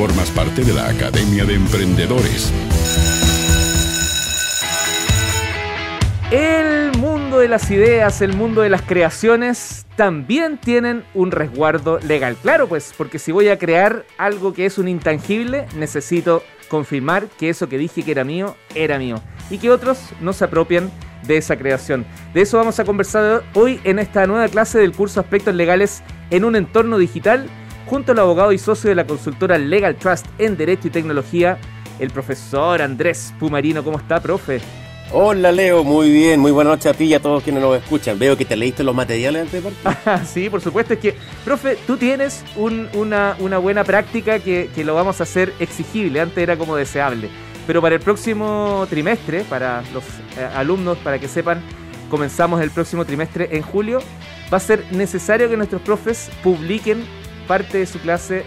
formas parte de la Academia de Emprendedores. El mundo de las ideas, el mundo de las creaciones también tienen un resguardo legal. Claro, pues, porque si voy a crear algo que es un intangible, necesito confirmar que eso que dije que era mío, era mío. Y que otros no se apropian de esa creación. De eso vamos a conversar hoy en esta nueva clase del curso Aspectos Legales en un entorno digital, junto al abogado y socio de la consultora Legal Trust en Derecho y Tecnología, el profesor Andrés Pumarino. ¿Cómo está, profe? Hola Leo, muy bien, muy buena noche a ti y a todos quienes nos escuchan. Veo que te leíste los materiales antes de partir. sí, por supuesto, es que, profe, tú tienes una, buena práctica que, lo vamos a hacer exigible, antes era como deseable. Pero para el próximo trimestre, para los eh, alumnos, para que sepan, comenzamos el próximo trimestre en julio, va a ser necesario que nuestros profes publiquen parte de su clase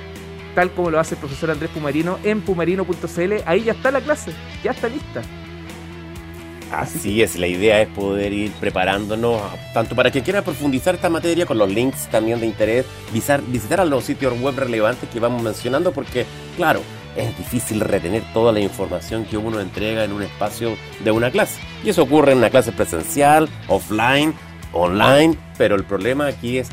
tal como lo hace el profesor Andrés Pumarino en pumarino.cl. Ahí ya está la clase, ya está lista. Así es, la idea es poder ir preparándonos tanto para que quiera profundizar esta materia con los links también de interés, visitar, visitar a los sitios web relevantes que vamos mencionando porque, claro, es difícil retener toda la información que uno entrega en un espacio de una clase. Y eso ocurre en una clase presencial, offline, online, pero el problema aquí es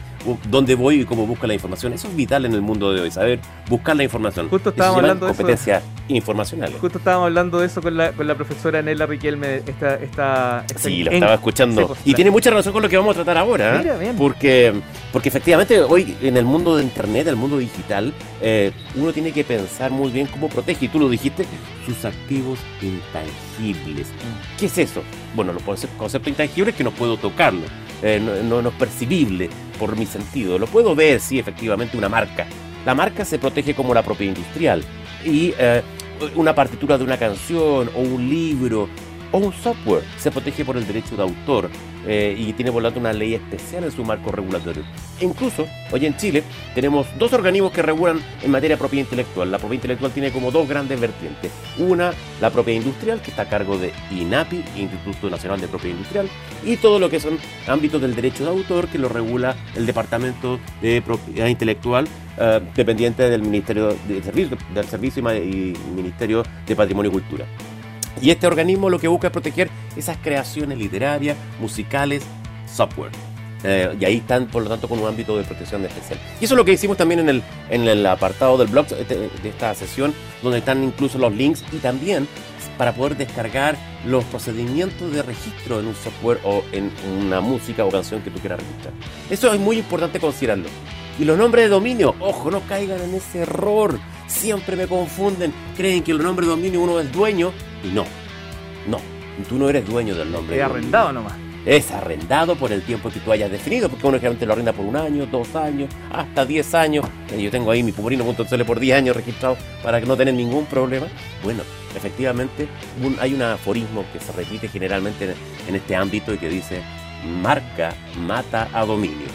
dónde voy y cómo busco la información. Eso es vital en el mundo de hoy, saber buscar la información. Justo estábamos hablando de competencias informacionales. Justo estábamos hablando de eso con la, con la profesora Nela Riquelme. Esta, esta, sí, lo estaba escuchando. Pues, y tiene mucha relación con lo que vamos a tratar ahora. ¿eh? Porque, porque efectivamente hoy en el mundo de Internet, el mundo digital, eh, uno tiene que pensar muy bien cómo protege, y tú lo dijiste, sus activos intangibles. ¿Qué es eso? Bueno, los conceptos intangibles que no puedo tocarlo, eh, no, no es percibible por mi sentido. Lo puedo ver, sí, efectivamente, una marca. La marca se protege como la propiedad industrial. Y eh, una partitura de una canción o un libro o un software se protege por el derecho de autor eh, y tiene por lo tanto una ley especial en su marco regulatorio. E incluso, hoy en Chile, tenemos dos organismos que regulan en materia de propiedad intelectual. La propiedad intelectual tiene como dos grandes vertientes. Una, la propiedad industrial, que está a cargo de INAPI, Instituto Nacional de Propiedad Industrial, y todo lo que son ámbitos del derecho de autor, que lo regula el Departamento de Propiedad Intelectual, eh, dependiente del Ministerio del Servicio y Ministerio de Patrimonio y Cultura. Y este organismo lo que busca es proteger esas creaciones literarias, musicales, software. Eh, y ahí están, por lo tanto, con un ámbito de protección especial. Y eso es lo que hicimos también en el, en el apartado del blog de, de esta sesión, donde están incluso los links y también para poder descargar los procedimientos de registro en un software o en una música o canción que tú quieras registrar. Eso es muy importante considerarlo. Y los nombres de dominio, ojo, no caigan en ese error. Siempre me confunden, creen que el nombre de dominio uno es dueño y no, no, tú no eres dueño del nombre. Es arrendado nomás. Es arrendado por el tiempo que tú hayas definido, porque uno generalmente lo arrenda por un año, dos años, hasta diez años. Yo tengo ahí mi pumarino.cl por diez años registrado para que no tener ningún problema. Bueno, efectivamente hay un aforismo que se repite generalmente en este ámbito y que dice, marca mata a dominio.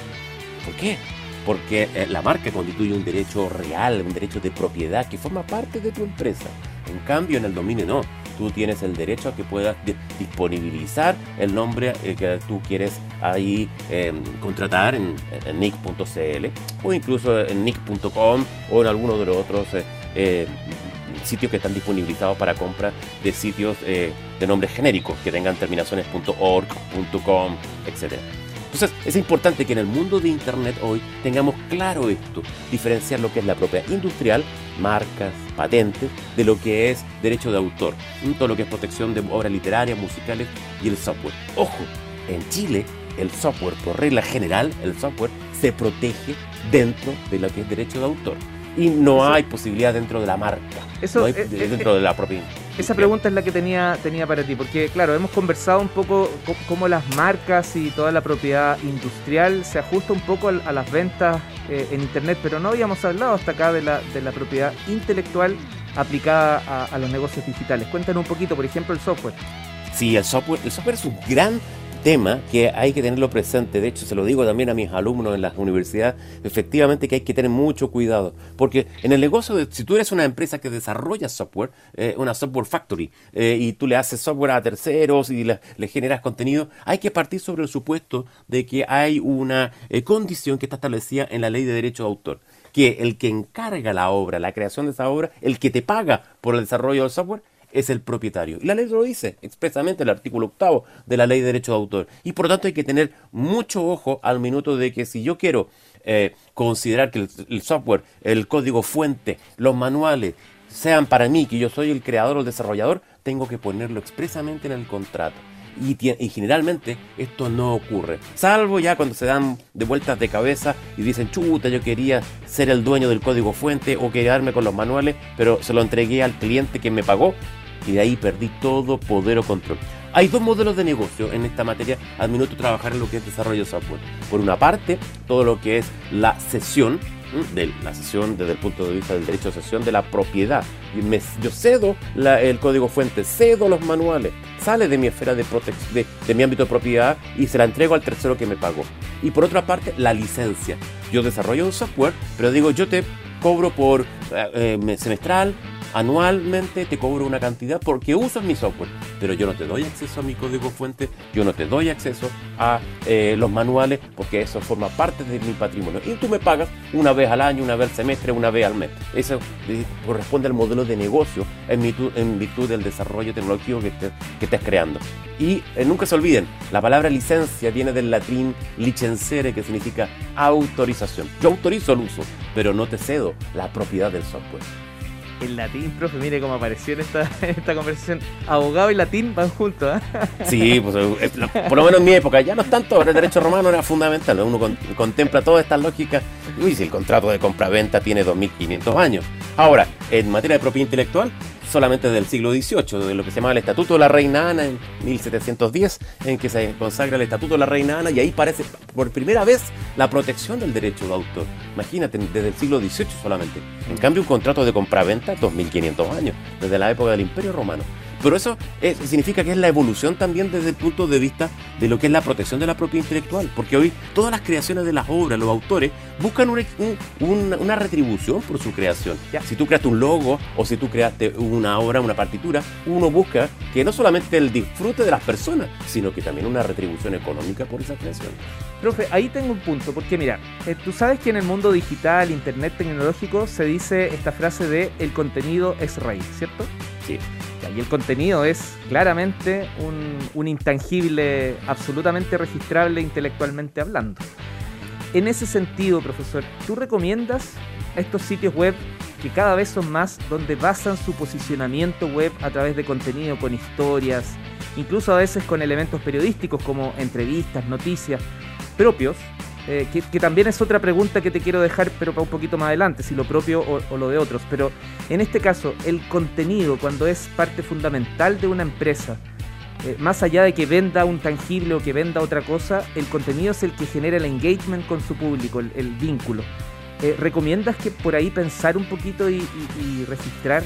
¿Por qué? Porque eh, la marca constituye un derecho real, un derecho de propiedad que forma parte de tu empresa. En cambio, en el dominio no tú tienes el derecho a que puedas disponibilizar el nombre eh, que tú quieres ahí em, contratar en, nick.cl o incluso en nick.com o en alguno de los otros eh, eh, sitios que están disponibilizados para compra de sitios de nombres genéricos que tengan terminaciones .org, .com, etcétera. Entonces es importante que en el mundo de Internet hoy tengamos claro esto, diferenciar lo que es la propiedad industrial, marcas, patentes, de lo que es derecho de autor, todo lo que es protección de obras literarias, musicales y el software. Ojo, en Chile el software, por regla general, el software se protege dentro de lo que es derecho de autor y no hay posibilidad dentro de la marca, eso, no hay, dentro de la propiedad. Esa pregunta es la que tenía, tenía para ti, porque claro, hemos conversado un poco cómo las marcas y toda la propiedad industrial se ajusta un poco a, las ventas eh, en Internet, pero no habíamos hablado hasta acá de la, de la propiedad intelectual aplicada a, a los negocios digitales. Cuéntanos un poquito, por ejemplo, el software. Sí, el software, el software es un gran tema que hay que tenerlo presente. De hecho, se lo digo también a mis alumnos en las universidades, efectivamente que hay que tener mucho cuidado. Porque en el negocio, de, si tú eres una empresa que desarrolla software, eh, una software factory, eh, y tú le haces software a terceros y le, generas contenido, hay que partir sobre el supuesto de que hay una eh, condición que está establecida en la ley de derecho de autor que el que encarga la obra, la creación de esa obra, el que te paga por el desarrollo del software, es el propietario. Y la ley lo dice expresamente el artículo octavo de la ley de derecho de autor. Y por lo tanto hay que tener mucho ojo al minuto de que si yo quiero eh, considerar que el, software, el código fuente, los manuales sean para mí, que yo soy el creador o el desarrollador, tengo que ponerlo expresamente en el contrato. Y, y, generalmente esto no ocurre. Salvo ya cuando se dan de vueltas de cabeza y dicen, chuta, yo quería ser el dueño del código fuente o quedarme con los manuales, pero se lo entregué al cliente que me pagó y de ahí perdí todo poder o control. Hay dos modelos de negocio en esta materia al minuto trabajar en lo que es desarrollo de software. Por una parte, todo lo que es la sesión, de la sesión desde el punto de vista del derecho de sesión de la propiedad. yo cedo el código fuente, cedo los manuales, sale de mi esfera de, de, de, mi ámbito de propiedad y se la entrego al tercero que me pagó. Y por otra parte, la licencia. Yo desarrollo un software, pero digo, yo te cobro por eh, eh, semestral, anualmente te cobro una cantidad porque usas mi software, pero yo no te doy acceso a mi código fuente, yo no te doy acceso a eh, los manuales porque eso forma parte de mi patrimonio. Y tú me pagas una vez al año, una vez al semestre, una vez al mes. Eso eh, corresponde al modelo de negocio en virtud, del desarrollo tecnológico que, que estés creando. Y eh, nunca se olviden, la palabra licencia viene del latín licensere, que significa autorización. Yo autorizo el uso, pero no te cedo la propiedad del software el latín, profe, mire cómo apareció en esta, esta conversación. Abogado y latín van juntos, ¿eh? Sí, pues, eh, por lo menos en mi época, ya no es tanto, ahora el derecho romano era fundamental, uno contempla todas estas lógicas. Uy, si el contrato de compra-venta tiene 2500 años. Ahora, en materia de propiedad intelectual, solamente del siglo XVIII, de lo que se llama el Estatuto de la Reina Ana en 1710, en que se consagra el Estatuto de la Reina Ana y ahí parece por primera vez la protección del derecho de autor. Imagínate, desde el siglo XVIII solamente. En cambio, un contrato de compraventa, 2500 años, desde la época del Imperio Romano. Pero eso significa que es la evolución también desde el punto de vista de lo que es la protección de la propiedad intelectual, porque hoy todas las creaciones de las obras, los autores, buscan una, retribución por su creación. Si tú creaste un logo o si tú creaste una obra, una partitura, uno busca que no solamente el disfrute de las personas, sino que también una retribución económica por esa creación. Profe, ahí tengo un punto, porque mira, eh, tú sabes que en el mundo digital, internet tecnológico, se dice esta frase de el contenido es rey, ¿cierto? Sí. Y el contenido es claramente un, intangible absolutamente registrable intelectualmente hablando. En ese sentido, profesor, ¿tú recomiendas estos sitios web que cada vez son más donde basan su posicionamiento web a través de contenido con historias, incluso a veces con elementos periodísticos como entrevistas, noticias propios, eh, que, también es otra pregunta que te quiero dejar, pero para un poquito más adelante, si lo propio o, lo de otros. Pero en este caso, el contenido, cuando es parte fundamental de una empresa, eh, más allá de que venda un tangible o que venda otra cosa, el contenido es el que genera el engagement con su público, el, vínculo. Eh, ¿Recomiendas que por ahí pensar un poquito y, registrar?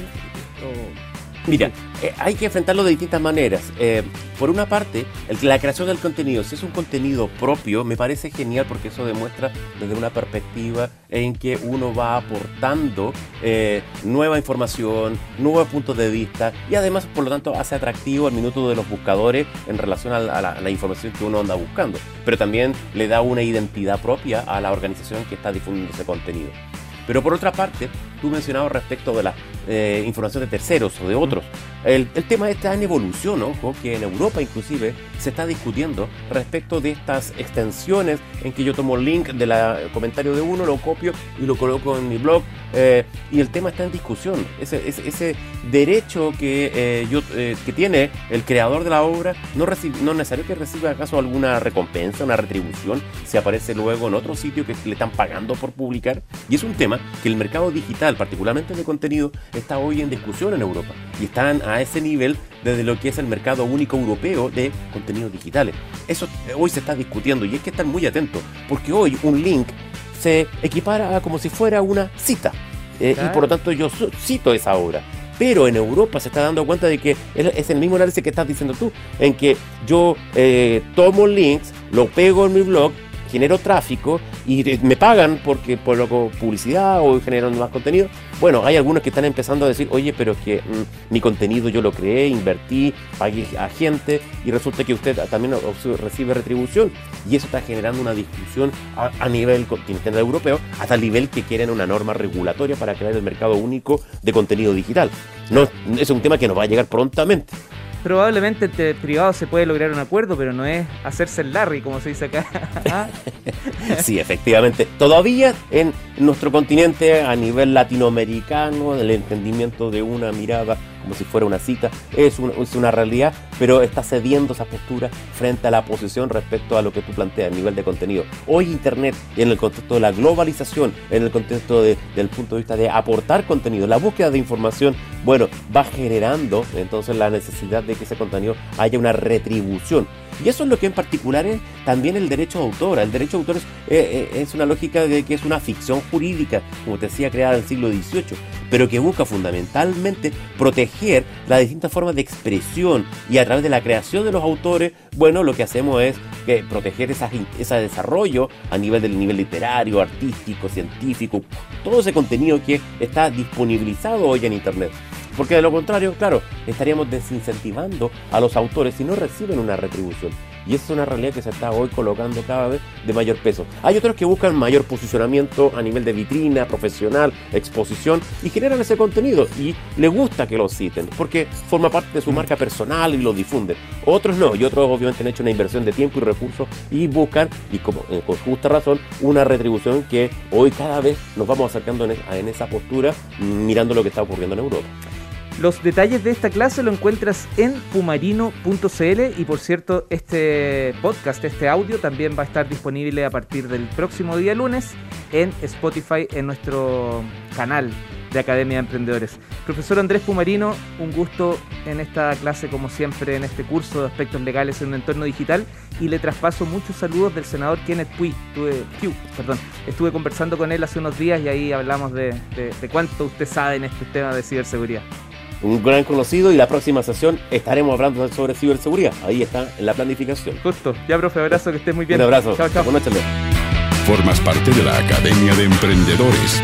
Mira, eh, hay que enfrentarlo de distintas maneras. Eh, por una parte, la creación del contenido, si es un contenido propio, me parece genial porque eso demuestra desde una perspectiva en que uno va aportando eh, nueva información, nuevos puntos de vista y además, por lo tanto, hace atractivo el minuto de los buscadores en relación a la información que uno anda buscando. Pero también le da una identidad propia a la organización que está difundiendo ese contenido. Pero por otra parte, tú mencionabas respecto de la eh, información de terceros o de otros. El, tema está en evolución, ojo, que en Europa inclusive se está discutiendo respecto de estas extensiones en que yo tomo el link del comentario de uno, lo copio y lo coloco en mi blog. Eh, y el tema está en discusión. Ese, ese, derecho que, eh, yo, que tiene el creador de la obra no, no es necesario que reciba acaso alguna recompensa, una retribución, si aparece luego en otro sitio que le están pagando por publicar. Y es un tema que el mercado digital, particularmente de contenido, está hoy en discusión en Europa y están a ese nivel desde lo que es el mercado único europeo de contenidos digitales. Eso eh, hoy se está discutiendo y hay que estar muy atentos porque hoy un link se equipara a como si fuera una cita eh, y por lo tanto yo cito esa obra. Pero en Europa se está dando cuenta de que es el mismo análisis que estás diciendo tú, en que yo eh, tomo links, lo pego en mi blog, genero tráfico y me pagan porque por lo publicidad o generando más contenido. Bueno, hay algunos que están empezando a decir, oye, pero que mm, mi contenido yo lo creé, invertí, pagué a gente y resulta que usted también recibe retribución. Y eso está generando una discusión a, a nivel continental europeo, hasta el nivel que quieren una norma regulatoria para crear el mercado único de contenido digital. No, es un tema que nos va a llegar prontamente probablemente entre privados se puede lograr un acuerdo, pero no es hacerse el Larry, como se dice acá. ¿Ah? sí, efectivamente. Todavía en nuestro continente, a nivel latinoamericano, el entendimiento de una mirada como si fuera una cita, es, una realidad, pero está cediendo esa postura frente a la posición respecto a lo que tú planteas a nivel de contenido. Hoy Internet, en el contexto de la globalización, en el contexto de, del punto de vista de aportar contenido, la búsqueda de información, bueno, va generando entonces la necesidad de que ese contenido haya una retribución. Y eso es lo que en particular es también el derecho de autor. El derecho de autor es, eh, eh, es una lógica de que es una ficción jurídica, como te decía, creada en el siglo XVIII, pero que busca fundamentalmente proteger las distintas formas de expresión y a través de la creación de los autores, bueno, lo que hacemos es que proteger ese desarrollo a nivel del nivel literario, artístico, científico, todo ese contenido que está disponibilizado hoy en Internet. Porque de lo contrario, claro, estaríamos desincentivando a los autores si no reciben una retribución. Y es una realidad que se está hoy colocando cada vez de mayor peso. Hay otros que buscan mayor posicionamiento a nivel de vitrina, profesional, exposición y generan ese contenido y le gusta que lo citen porque forma parte de su marca personal y lo difunden. Otros no, y otros obviamente han hecho una inversión de tiempo y recursos y buscan, y como eh, con justa razón, una retribución que hoy cada vez nos vamos acercando en esa postura mirando lo que está ocurriendo en Europa. Los detalles de esta clase lo encuentras en pumarino.cl y por cierto, este podcast, este audio también va a estar disponible a partir del próximo día lunes en Spotify en nuestro canal de Academia de Emprendedores. Profesor Andrés Pumarino, un gusto en esta clase como siempre en este curso de aspectos legales en un entorno digital y le traspaso muchos saludos del senador Kenneth Puy. Estuve, perdón, estuve conversando con él hace unos días y ahí hablamos de, de cuánto usted sabe en este tema de ciberseguridad un gran conocido y la próxima sesión estaremos hablando sobre ciberseguridad. Ahí está en la planificación. Justo. Ya, profe, abrazo, que estés muy bien. Un abrazo. Chao, chao. Buenas noches. Formas parte de la Academia de Emprendedores